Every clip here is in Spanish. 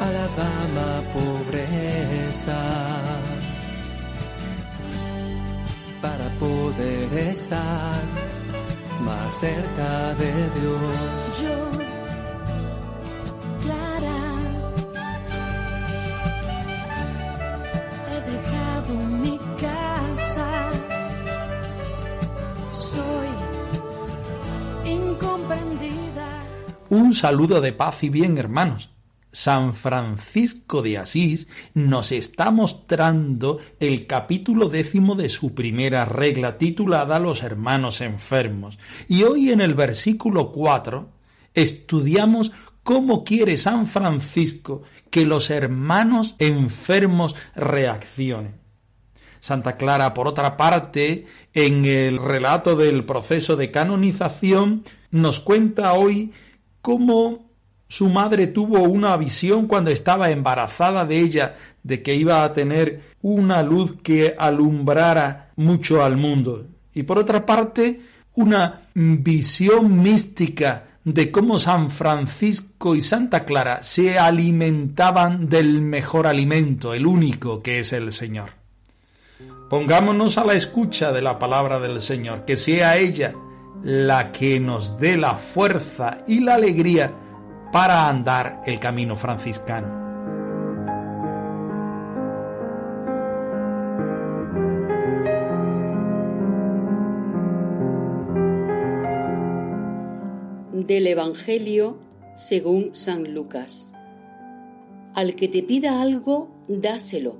A la dama pobreza, para poder estar más cerca de Dios. Yo, Clara, he dejado mi casa. Soy incomprendida. Un saludo de paz y bien, hermanos. San Francisco de Asís nos está mostrando el capítulo décimo de su primera regla titulada Los hermanos enfermos. Y hoy en el versículo 4 estudiamos cómo quiere San Francisco que los hermanos enfermos reaccionen. Santa Clara, por otra parte, en el relato del proceso de canonización, nos cuenta hoy cómo su madre tuvo una visión cuando estaba embarazada de ella de que iba a tener una luz que alumbrara mucho al mundo. Y por otra parte, una visión mística de cómo San Francisco y Santa Clara se alimentaban del mejor alimento, el único que es el Señor. Pongámonos a la escucha de la palabra del Señor, que sea ella la que nos dé la fuerza y la alegría para andar el camino franciscano. Del Evangelio según San Lucas. Al que te pida algo, dáselo,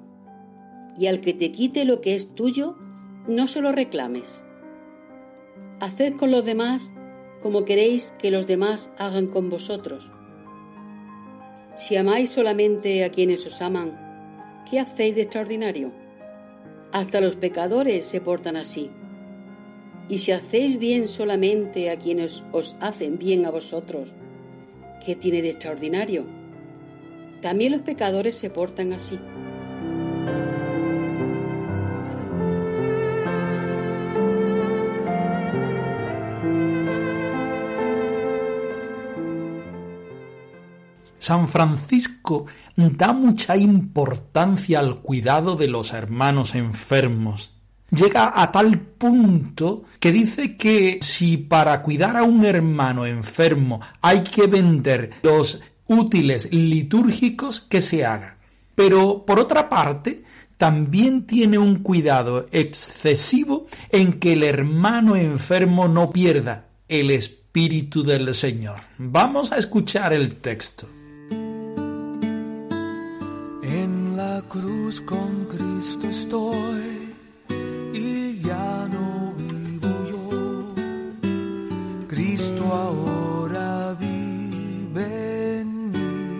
y al que te quite lo que es tuyo, no se lo reclames. Haced con los demás como queréis que los demás hagan con vosotros. Si amáis solamente a quienes os aman, ¿qué hacéis de extraordinario? Hasta los pecadores se portan así. Y si hacéis bien solamente a quienes os hacen bien a vosotros, ¿qué tiene de extraordinario? También los pecadores se portan así. San Francisco da mucha importancia al cuidado de los hermanos enfermos. Llega a tal punto que dice que si para cuidar a un hermano enfermo hay que vender los útiles litúrgicos, que se haga. Pero, por otra parte, también tiene un cuidado excesivo en que el hermano enfermo no pierda el Espíritu del Señor. Vamos a escuchar el texto. Cruz con Cristo estoy y ya no vivo yo. Cristo ahora vive en mí.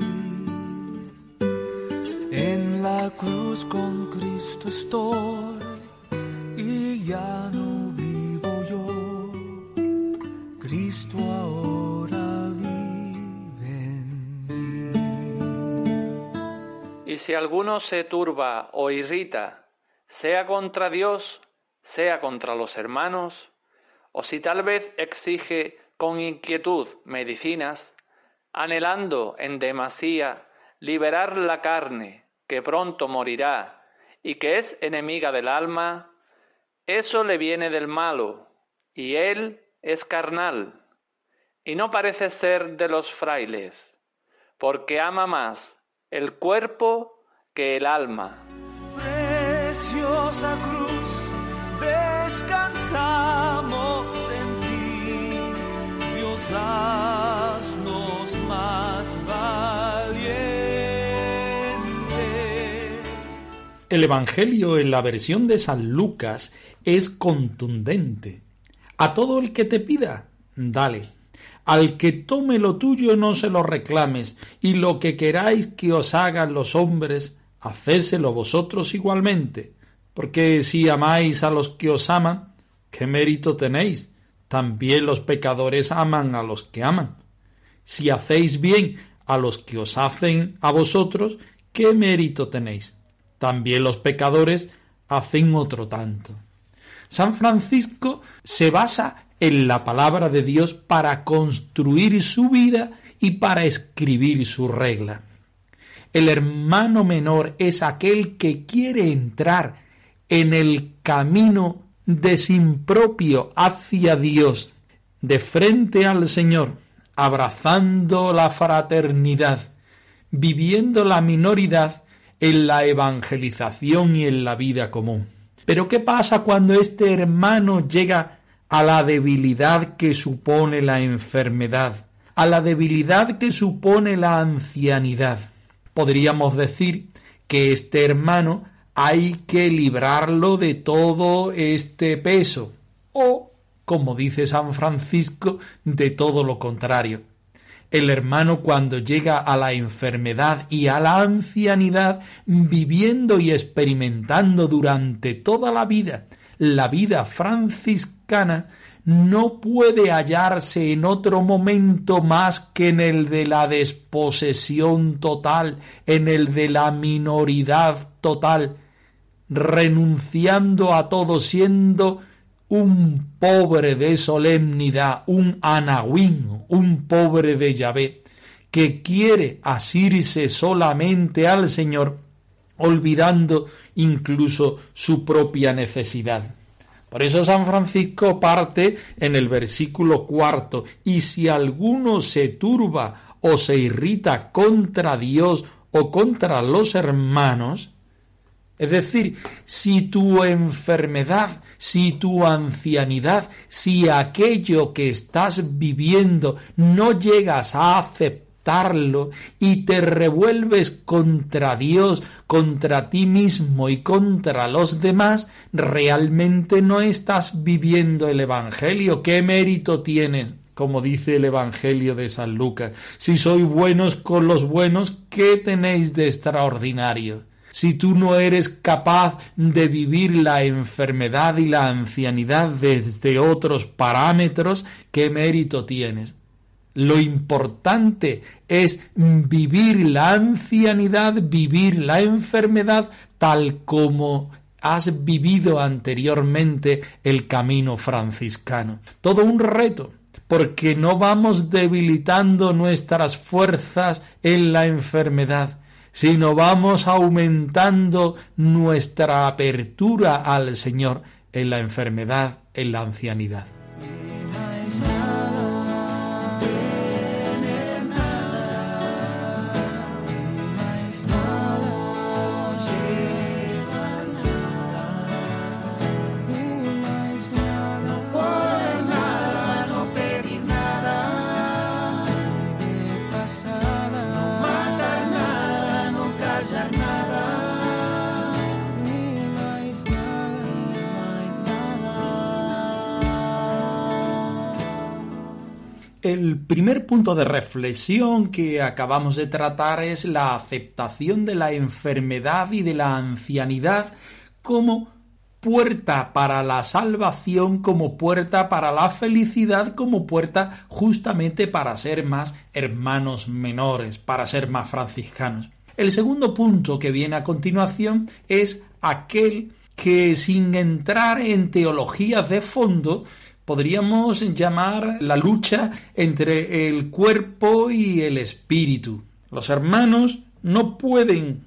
En la cruz con Cristo estoy y ya no si alguno se turba o irrita, sea contra Dios, sea contra los hermanos, o si tal vez exige con inquietud medicinas, anhelando en demasía liberar la carne que pronto morirá y que es enemiga del alma, eso le viene del malo, y él es carnal, y no parece ser de los frailes, porque ama más el cuerpo que el alma. Preciosa cruz, descansamos en ti. Dios, haznos más valientes. El Evangelio en la versión de San Lucas es contundente. A todo el que te pida, dale. Al que tome lo tuyo no se lo reclames, y lo que queráis que os hagan los hombres, hacéselo vosotros igualmente, porque si amáis a los que os aman, ¿qué mérito tenéis? También los pecadores aman a los que aman. Si hacéis bien a los que os hacen a vosotros, ¿qué mérito tenéis? También los pecadores hacen otro tanto. San Francisco se basa en la palabra de Dios para construir su vida y para escribir su regla. El hermano menor es aquel que quiere entrar en el camino de sin propio hacia Dios, de frente al Señor, abrazando la fraternidad, viviendo la minoridad en la evangelización y en la vida común. Pero ¿qué pasa cuando este hermano llega a la debilidad que supone la enfermedad, a la debilidad que supone la ancianidad? Podríamos decir que este hermano hay que librarlo de todo este peso o, como dice San Francisco, de todo lo contrario. El hermano cuando llega a la enfermedad y a la ancianidad, viviendo y experimentando durante toda la vida la vida franciscana, no puede hallarse en otro momento más que en el de la desposesión total, en el de la minoridad total, renunciando a todo, siendo un pobre de solemnidad, un anahuín, un pobre de Yahvé, que quiere asirse solamente al Señor, olvidando incluso su propia necesidad. Por eso San Francisco parte en el versículo cuarto, y si alguno se turba o se irrita contra Dios o contra los hermanos, es decir, si tu enfermedad, si tu ancianidad, si aquello que estás viviendo no llegas a y te revuelves contra Dios, contra ti mismo y contra los demás, realmente no estás viviendo el Evangelio. ¿Qué mérito tienes? como dice el Evangelio de San Lucas. Si sois buenos con los buenos, ¿qué tenéis de extraordinario? si tú no eres capaz de vivir la enfermedad y la ancianidad desde otros parámetros, ¿qué mérito tienes? Lo importante es vivir la ancianidad, vivir la enfermedad tal como has vivido anteriormente el camino franciscano. Todo un reto, porque no vamos debilitando nuestras fuerzas en la enfermedad, sino vamos aumentando nuestra apertura al Señor en la enfermedad, en la ancianidad. El primer punto de reflexión que acabamos de tratar es la aceptación de la enfermedad y de la ancianidad como puerta para la salvación, como puerta para la felicidad, como puerta justamente para ser más hermanos menores, para ser más franciscanos. El segundo punto que viene a continuación es aquel que sin entrar en teologías de fondo podríamos llamar la lucha entre el cuerpo y el espíritu. Los hermanos no pueden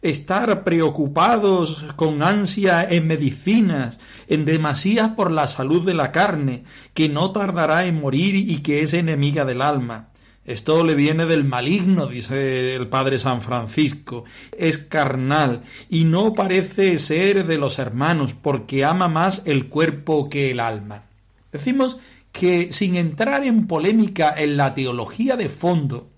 estar preocupados con ansia en medicinas, en demasía por la salud de la carne, que no tardará en morir y que es enemiga del alma. Esto le viene del maligno, dice el padre San Francisco. Es carnal y no parece ser de los hermanos porque ama más el cuerpo que el alma. Decimos que sin entrar en polémica en la teología de fondo,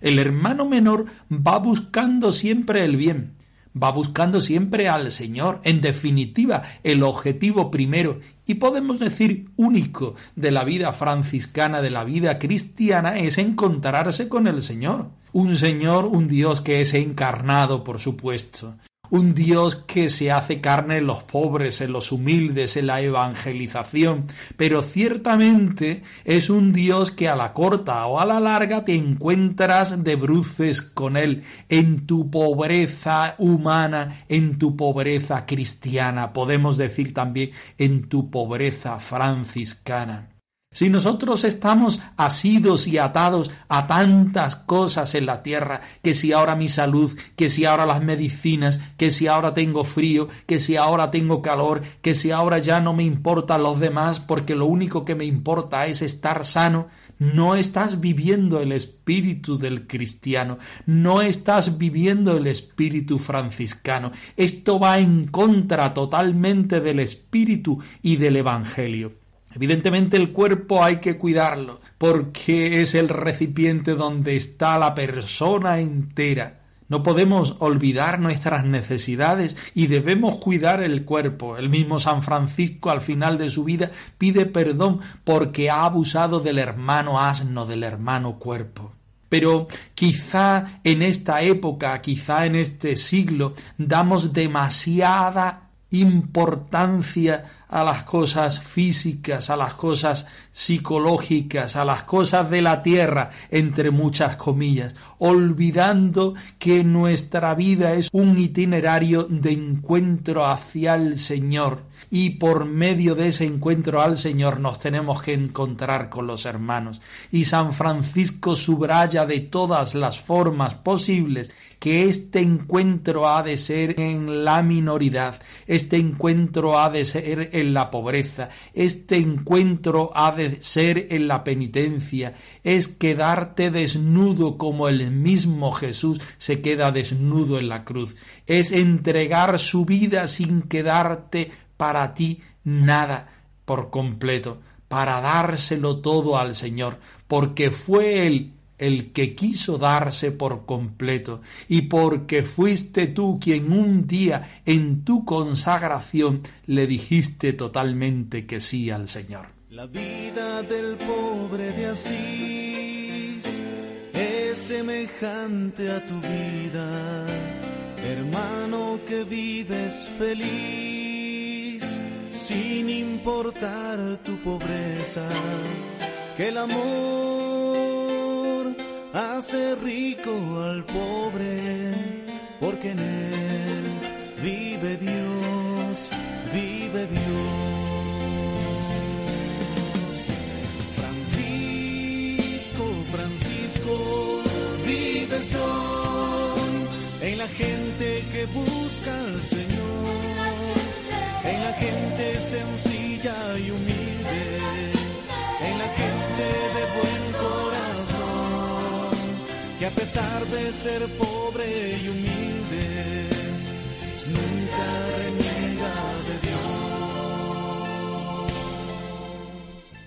el hermano menor va buscando siempre el bien, va buscando siempre al Señor, en definitiva, el objetivo primero y podemos decir único de la vida franciscana, de la vida cristiana, es encontrarse con el Señor. Un Señor, un Dios que es encarnado, por supuesto, un Dios que se hace carne en los pobres, en los humildes, en la evangelización, pero ciertamente es un Dios que a la corta o a la larga te encuentras de bruces con Él, en tu pobreza humana, en tu pobreza cristiana, podemos decir también en tu pobreza franciscana. Si nosotros estamos asidos y atados a tantas cosas en la tierra, que si ahora mi salud, que si ahora las medicinas, que si ahora tengo frío, que si ahora tengo calor, que si ahora ya no me importan los demás porque lo único que me importa es estar sano, no estás viviendo el espíritu del cristiano, no estás viviendo el espíritu franciscano. Esto va en contra totalmente del espíritu y del evangelio. Evidentemente el cuerpo hay que cuidarlo, porque es el recipiente donde está la persona entera. No podemos olvidar nuestras necesidades y debemos cuidar el cuerpo. El mismo San Francisco al final de su vida pide perdón porque ha abusado del hermano asno, del hermano cuerpo. Pero quizá en esta época, quizá en este siglo, damos demasiada importancia a las cosas físicas, a las cosas psicológicas, a las cosas de la tierra, entre muchas comillas, olvidando que nuestra vida es un itinerario de encuentro hacia el Señor y por medio de ese encuentro al Señor nos tenemos que encontrar con los hermanos. Y San Francisco subraya de todas las formas posibles que este encuentro ha de ser en la minoridad, este encuentro ha de ser en la pobreza, este encuentro ha de ser en la penitencia, es quedarte desnudo como el mismo Jesús se queda desnudo en la cruz, es entregar su vida sin quedarte para ti nada por completo, para dárselo todo al Señor, porque fue Él el que quiso darse por completo, y porque fuiste tú quien un día en tu consagración le dijiste totalmente que sí al Señor. La vida del pobre de Asís es semejante a tu vida, hermano que vives feliz, sin importar tu pobreza, que el amor hace rico al pobre, porque en él vive Dios, vive Dios. Francisco, Francisco, vive hoy en la gente que busca al Señor, en la gente sencilla y humilde, en la gente de buen corazón, que a pesar de ser pobre y humilde, nunca reniega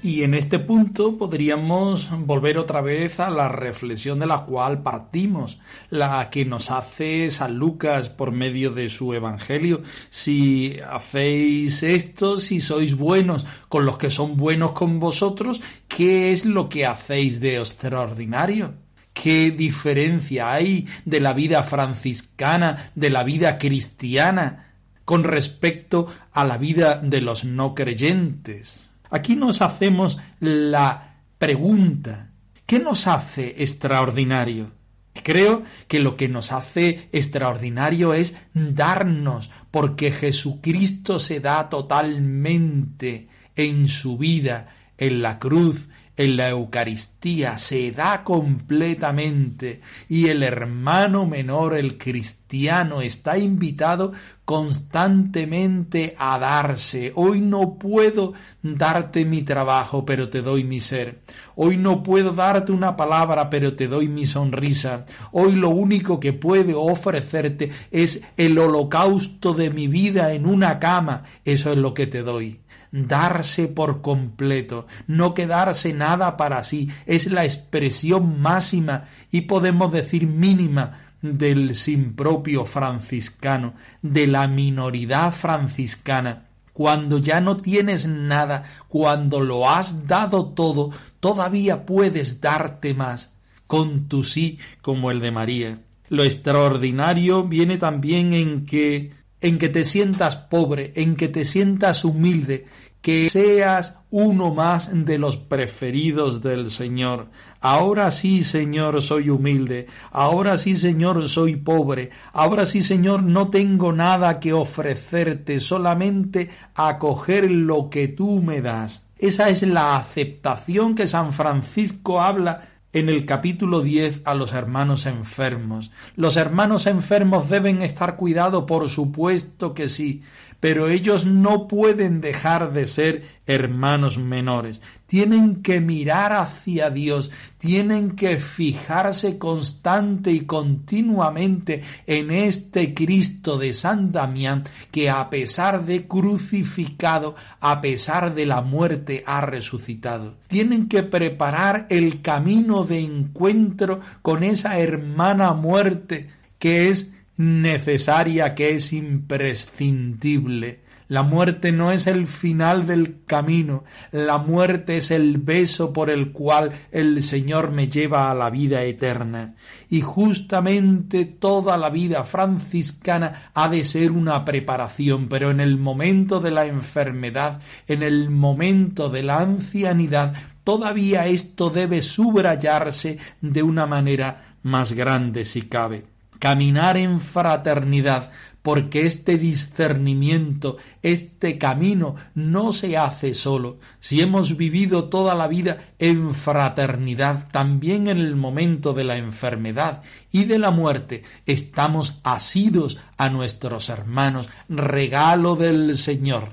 Y en este punto podríamos volver otra vez a la reflexión de la cual partimos, la que nos hace San Lucas por medio de su Evangelio. Si hacéis esto, si sois buenos con los que son buenos con vosotros, ¿qué es lo que hacéis de extraordinario? ¿Qué diferencia hay de la vida franciscana, de la vida cristiana, con respecto a la vida de los no creyentes? Aquí nos hacemos la pregunta, ¿qué nos hace extraordinario? Creo que lo que nos hace extraordinario es darnos, porque Jesucristo se da totalmente en su vida, en la cruz, en la Eucaristía, se da completamente y el hermano menor, el cristiano, está invitado constantemente a darse. Hoy no puedo darte mi trabajo, pero te doy mi ser. Hoy no puedo darte una palabra, pero te doy mi sonrisa. Hoy lo único que puedo ofrecerte es el holocausto de mi vida en una cama. Eso es lo que te doy darse por completo, no quedarse nada para sí, es la expresión máxima y podemos decir mínima del sin propio franciscano, de la minoridad franciscana. Cuando ya no tienes nada, cuando lo has dado todo, todavía puedes darte más. con tu sí como el de María. Lo extraordinario viene también en que en que te sientas pobre, en que te sientas humilde, que seas uno más de los preferidos del Señor. Ahora sí, Señor, soy humilde. Ahora sí, Señor, soy pobre. Ahora sí, Señor, no tengo nada que ofrecerte, solamente acoger lo que tú me das. Esa es la aceptación que San Francisco habla en el capítulo 10 a los hermanos enfermos. Los hermanos enfermos deben estar cuidados, por supuesto que sí, pero ellos no pueden dejar de ser hermanos menores. Tienen que mirar hacia Dios, tienen que fijarse constante y continuamente en este Cristo de San Damián que a pesar de crucificado, a pesar de la muerte, ha resucitado. Tienen que preparar el camino de encuentro con esa hermana muerte que es necesaria, que es imprescindible. La muerte no es el final del camino, la muerte es el beso por el cual el Señor me lleva a la vida eterna. Y justamente toda la vida franciscana ha de ser una preparación, pero en el momento de la enfermedad, en el momento de la ancianidad, todavía esto debe subrayarse de una manera más grande si cabe caminar en fraternidad, porque este discernimiento, este camino no se hace solo. Si hemos vivido toda la vida en fraternidad, también en el momento de la enfermedad y de la muerte, estamos asidos a nuestros hermanos, regalo del Señor.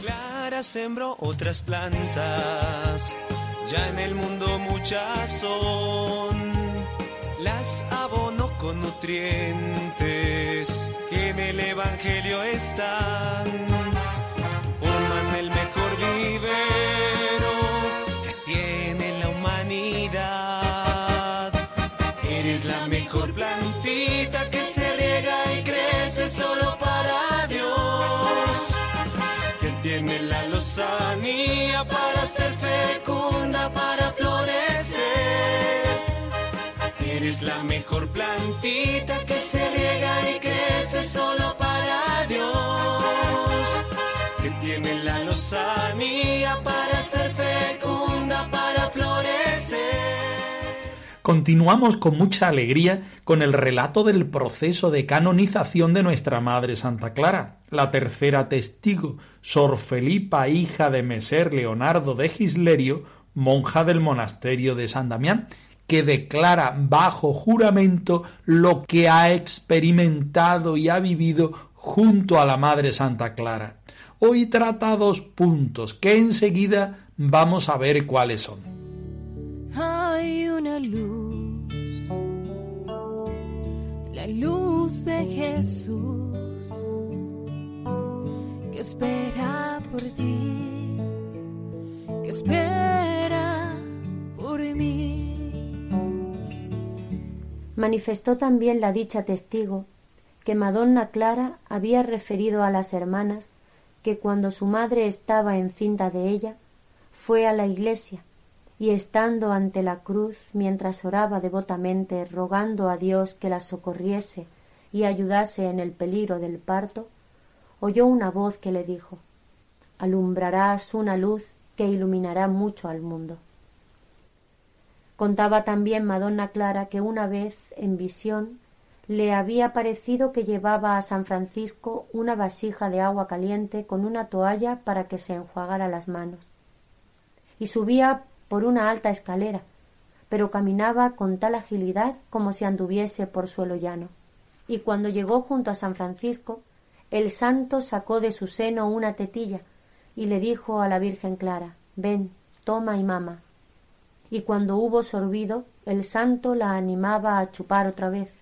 Clara sembró otras plantas, ya en el mundo muchas son las abono con nutrientes que en el Evangelio están. Forman el mejor vivero que tiene la humanidad. Eres la mejor plantita que se riega y crece solo para Dios. Que tiene la lozanía para ser fecunda, para florecer Eres la mejor plantita que se riega y crece solo para Dios. Que tiene la lozanía para ser fecunda, para florecer. Continuamos con mucha alegría con el relato del proceso de canonización de nuestra Madre Santa Clara, la tercera testigo, Sor Felipa, hija de Meser Leonardo de Gislerio, monja del monasterio de San Damián, que declara bajo juramento lo que ha experimentado y ha vivido junto a la Madre Santa Clara. Hoy trata dos puntos que enseguida vamos a ver cuáles son. Hay una luz, la luz de Jesús, que espera por ti, que espera por mí manifestó también la dicha testigo que Madonna Clara había referido a las hermanas que cuando su madre estaba encinta de ella, fue a la iglesia y estando ante la cruz mientras oraba devotamente rogando a Dios que la socorriese y ayudase en el peligro del parto, oyó una voz que le dijo Alumbrarás una luz que iluminará mucho al mundo. Contaba también Madonna Clara que una vez, en visión, le había parecido que llevaba a San Francisco una vasija de agua caliente con una toalla para que se enjuagara las manos. Y subía por una alta escalera, pero caminaba con tal agilidad como si anduviese por suelo llano. Y cuando llegó junto a San Francisco, el santo sacó de su seno una tetilla y le dijo a la Virgen Clara Ven, toma y mama y cuando hubo sorbido el santo la animaba a chupar otra vez.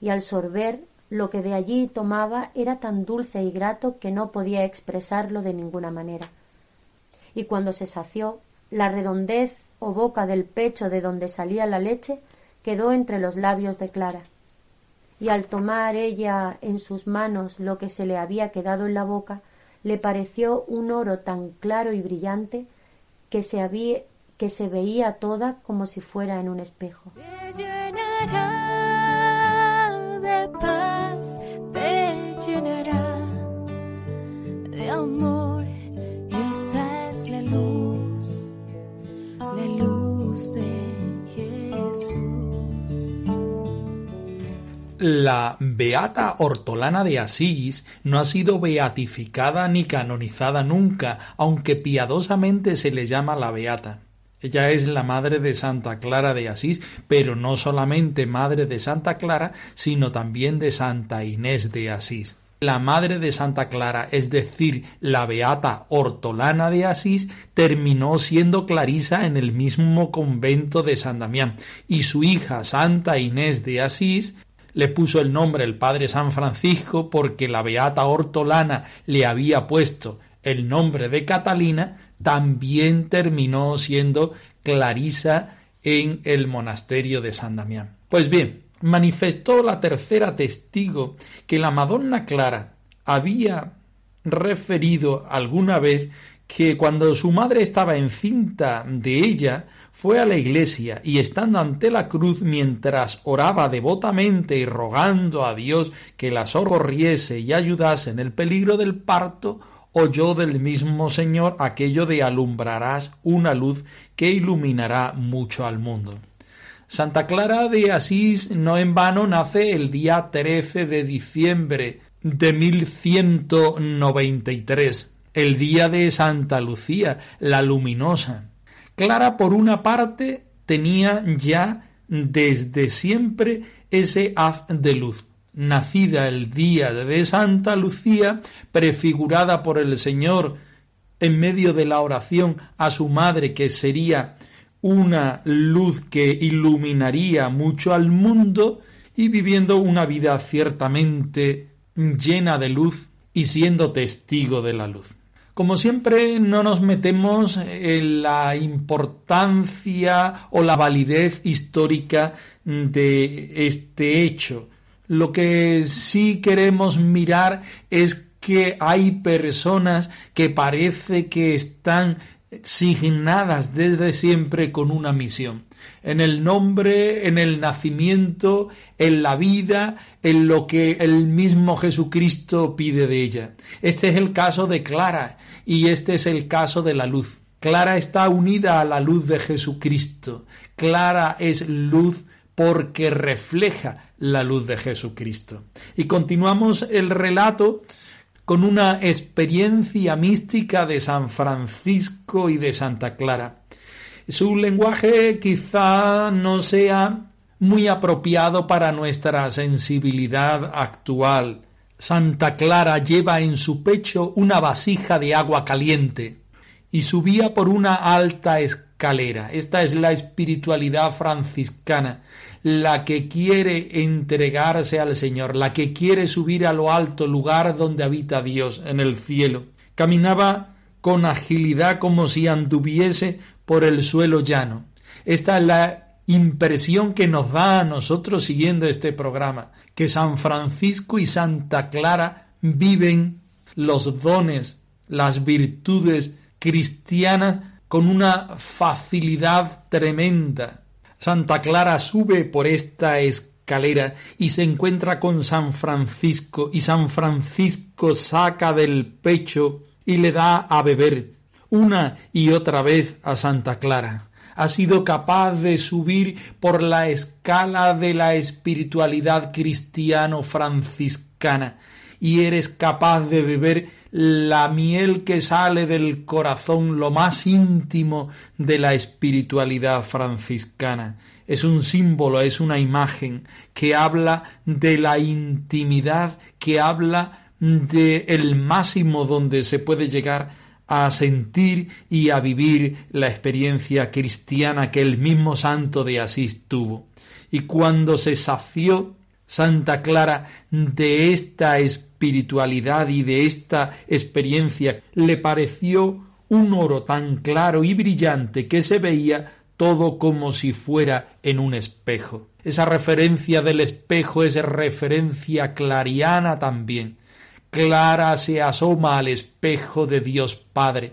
Y al sorber lo que de allí tomaba era tan dulce y grato que no podía expresarlo de ninguna manera. Y cuando se sació la redondez o boca del pecho de donde salía la leche quedó entre los labios de Clara. Y al tomar ella en sus manos lo que se le había quedado en la boca le pareció un oro tan claro y brillante que se había que se veía toda como si fuera en un espejo. Te llenará de paz, te llenará de amor. Esa es la luz, la luz de Jesús. La beata Hortolana de Asís no ha sido beatificada ni canonizada nunca, aunque piadosamente se le llama la beata. Ella es la madre de Santa Clara de Asís, pero no solamente madre de Santa Clara, sino también de Santa Inés de Asís. La madre de Santa Clara, es decir, la beata Hortolana de Asís, terminó siendo clarisa en el mismo convento de San Damián, y su hija Santa Inés de Asís le puso el nombre el padre San Francisco porque la beata Hortolana le había puesto el nombre de Catalina, también terminó siendo clarisa en el monasterio de San Damián. Pues bien, manifestó la tercera testigo que la Madonna Clara había referido alguna vez que cuando su madre estaba encinta de ella, fue a la iglesia y estando ante la cruz mientras oraba devotamente y rogando a Dios que la socorriese y ayudase en el peligro del parto, oyó del mismo Señor aquello de alumbrarás una luz que iluminará mucho al mundo. Santa Clara de Asís no en vano nace el día 13 de diciembre de 1193, el día de Santa Lucía, la luminosa. Clara, por una parte, tenía ya desde siempre ese haz de luz, nacida el día de Santa Lucía, prefigurada por el Señor en medio de la oración a su madre, que sería una luz que iluminaría mucho al mundo, y viviendo una vida ciertamente llena de luz y siendo testigo de la luz. Como siempre, no nos metemos en la importancia o la validez histórica de este hecho. Lo que sí queremos mirar es que hay personas que parece que están signadas desde siempre con una misión. En el nombre, en el nacimiento, en la vida, en lo que el mismo Jesucristo pide de ella. Este es el caso de Clara y este es el caso de la luz. Clara está unida a la luz de Jesucristo. Clara es luz porque refleja la luz de Jesucristo. Y continuamos el relato con una experiencia mística de San Francisco y de Santa Clara. Su lenguaje quizá no sea muy apropiado para nuestra sensibilidad actual. Santa Clara lleva en su pecho una vasija de agua caliente y subía por una alta escalera. Esta es la espiritualidad franciscana, la que quiere entregarse al Señor, la que quiere subir a lo alto lugar donde habita Dios, en el cielo. Caminaba con agilidad como si anduviese por el suelo llano. Esta es la impresión que nos da a nosotros siguiendo este programa, que San Francisco y Santa Clara viven los dones, las virtudes cristianas con una facilidad tremenda. Santa Clara sube por esta escalera y se encuentra con San Francisco y San Francisco saca del pecho y le da a beber una y otra vez a Santa Clara. Ha sido capaz de subir por la escala de la espiritualidad cristiano-franciscana y eres capaz de beber la miel que sale del corazón, lo más íntimo de la espiritualidad franciscana. Es un símbolo, es una imagen que habla de la intimidad, que habla de el máximo donde se puede llegar a sentir y a vivir la experiencia cristiana que el mismo santo de Asís tuvo. Y cuando se sació Santa Clara de esta espiritualidad y de esta experiencia, le pareció un oro tan claro y brillante que se veía todo como si fuera en un espejo. Esa referencia del espejo es referencia clariana también. Clara se asoma al espejo de Dios Padre.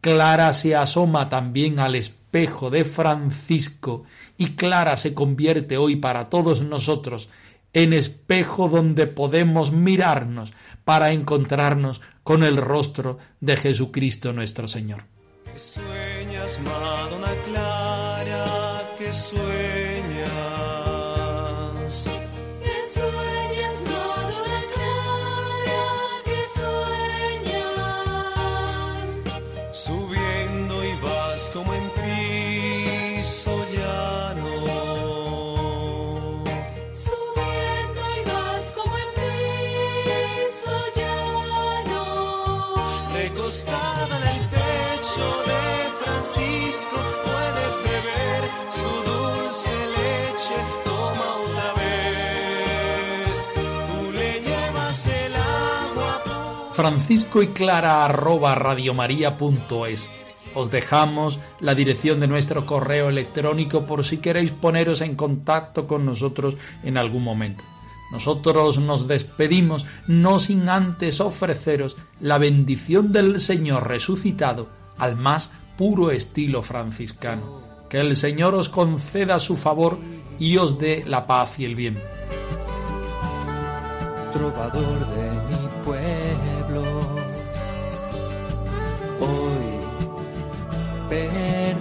Clara se asoma también al espejo de Francisco y Clara se convierte hoy para todos nosotros en espejo donde podemos mirarnos para encontrarnos con el rostro de Jesucristo nuestro Señor. Francisco y Clara arroba radiomaria.es. Os dejamos la dirección de nuestro correo electrónico por si queréis poneros en contacto con nosotros en algún momento. Nosotros nos despedimos no sin antes ofreceros la bendición del Señor resucitado al más puro estilo franciscano. Que el Señor os conceda su favor y os dé la paz y el bien. trovador de